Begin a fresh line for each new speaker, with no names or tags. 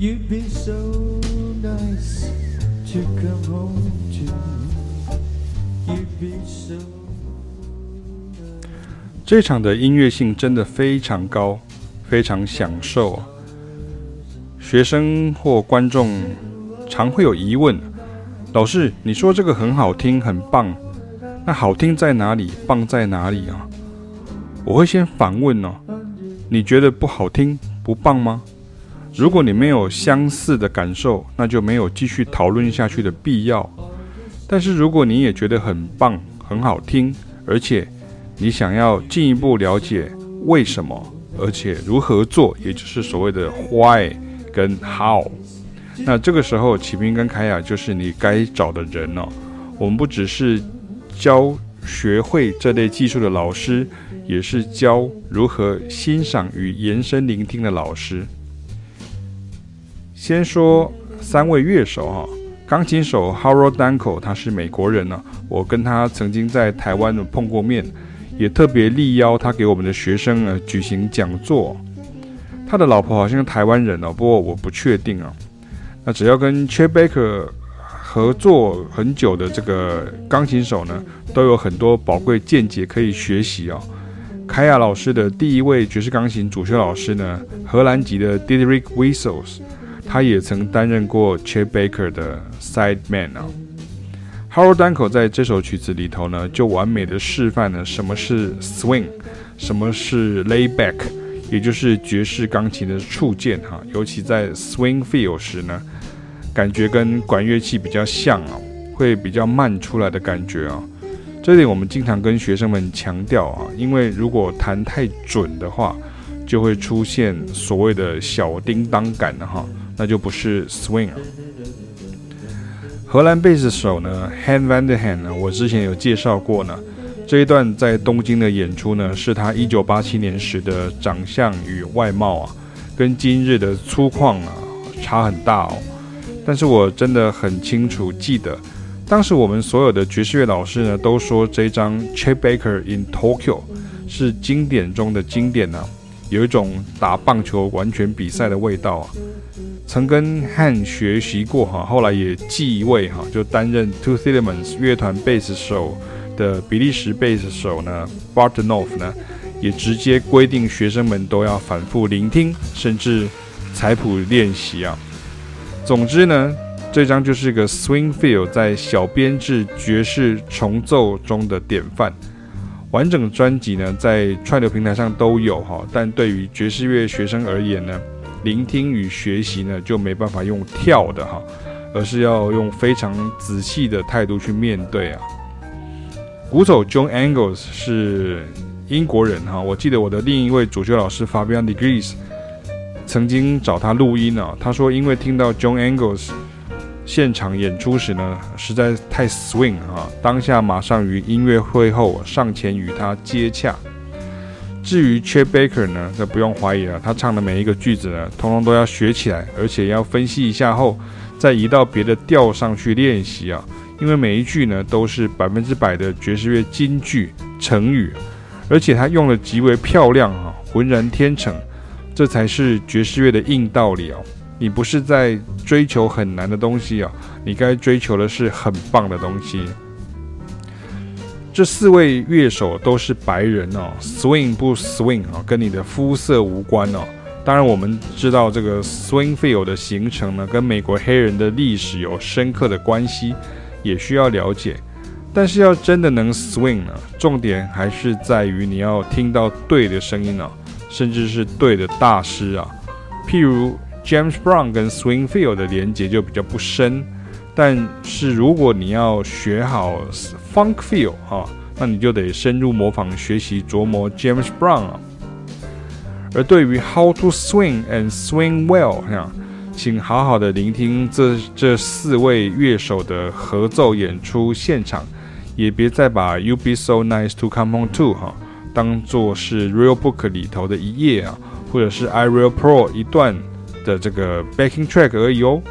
You've been so nice to come home to. You've been so.
这场的音乐性真的非常高，非常享受。学生或观众常会有疑问：老师，你说这个很好听，很棒，那好听在哪里？棒在哪里啊？我会先反问哦，你觉得不好听、不棒吗？如果你没有相似的感受，那就没有继续讨论下去的必要。但是如果你也觉得很棒、很好听，而且你想要进一步了解为什么，而且如何做，也就是所谓的 why 跟 how，那这个时候启明跟凯雅就是你该找的人了哦。我们不只是教学会这类技术的老师，也是教如何欣赏与延伸聆听的老师。先说三位乐手哈，钢琴手 Howard Danko，他是美国人呢，我跟他曾经在台湾碰过面，也特别力邀他给我们的学生呢举行讲座。他的老婆好像台湾人哦，不过我不确定啊。那只要跟 Chet Baker 合作很久的这个钢琴手呢，都有很多宝贵见解可以学习哦。凯雅老师的第一位爵士钢琴主修老师呢，荷兰籍的 Diederik Wissels，。他也曾担任过 Chet Baker 的 Sideman 啊。Howard Danko 在这首曲子里头呢，就完美的示范了什么是 Swing，什么是 Layback，也就是爵士钢琴的触键哈。尤其在 Swing Feel 时呢，感觉跟管乐器比较像啊，会比较慢出来的感觉啊。这点我们经常跟学生们强调啊，因为如果弹太准的话，就会出现所谓的小叮当感的哈。那就不是 swing 了。荷兰贝斯手呢，Han van der Haan 呢，我之前有介绍过呢。这一段在东京的演出呢，是他1987年时的长相与外貌啊，跟今日的粗犷啊差很大哦。但是我真的很清楚记得，当时我们所有的爵士乐老师呢，都说这张 Chet Baker in Tokyo 是经典中的经典呢、有一种打棒球完全比赛的味道啊。曾跟汉学习过哈，后来也继位哈，就担任 Toots Thielemans 乐团贝斯手的比利时贝斯手呢 b a r t o n o f f 呢，也直接规定学生们都要反复聆听，甚至采谱练习啊。总之呢，这张就是个 Swing Feel 在小编制爵士重奏中的典范。完整专辑呢，在串流平台上都有哈，但对于爵士乐学生而言呢，聆听与学习呢，就没办法用跳的哈，而是要用非常仔细的态度去面对啊。鼓手 John Angles 是英国人哈，我记得我的另一位主修老师 Fabian de Vries 曾经找他录音啊，他说因为听到 John Angles 现场演出时呢，实在太 swing 啊，当下马上于音乐会后上前与他接洽。至于 Chet Baker 呢，那不用怀疑了，他唱的每一个句子呢，通通都要学起来，而且要分析一下后，再移到别的调上去练习啊。因为每一句呢，都是百分之百的爵士乐金句成语，而且他用的极为漂亮啊，浑然天成，这才是爵士乐的硬道理啊。你不是在追求很难的东西啊，你该追求的是很棒的东西。这四位乐手都是白人哦，swing 不 swing 啊，跟你的肤色无关哦。当然，我们知道这个 swing feel 的形成呢，跟美国黑人的历史有深刻的关系，也需要了解。但是要真的能 swing 呢，重点还是在于你要听到对的声音啊，甚至是对的大师啊。譬如 James Brown 跟 swing feel 的连接就比较不深。但是如果你要学好 funk feel 哈，那你就得深入模仿学习琢磨 James Brown 啊。而对于 how to swing and swing well 哈，请好好的聆听这这四位乐手的合奏演出现场，也别再把 You Be So Nice to Come Home To 哈当做是 Real Book 里头的一页啊，或者是 I Real Pro 一段的这个 backing track 而已哦。